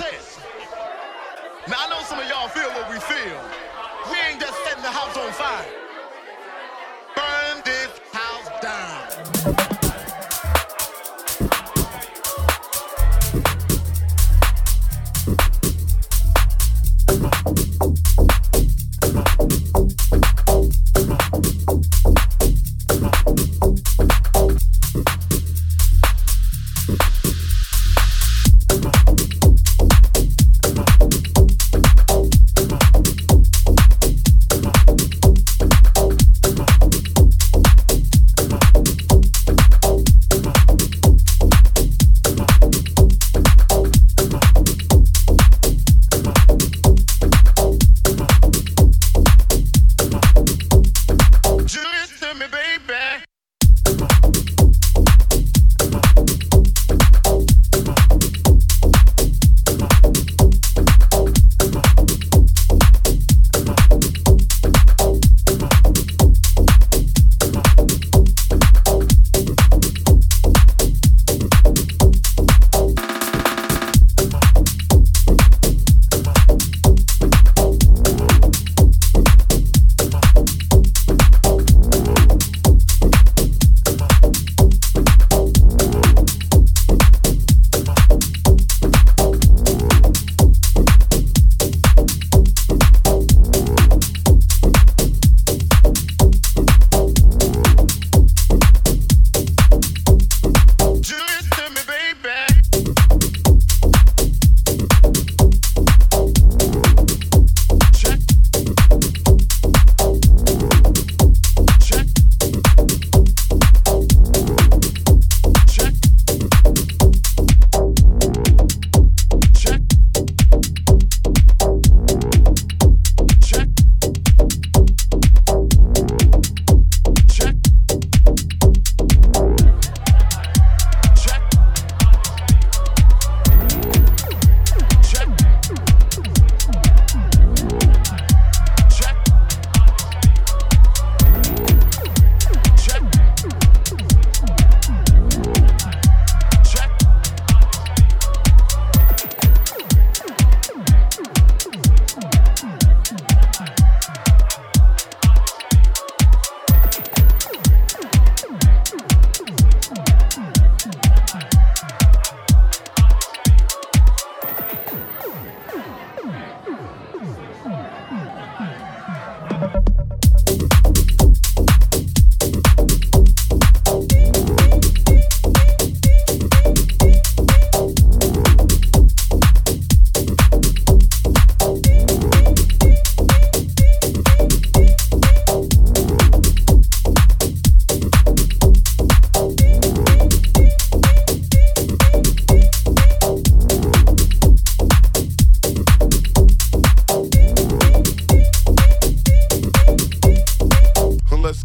chest. Now I know some of y'all feel what we feel. We ain't just setting the house on fire.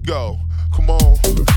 go. Come on.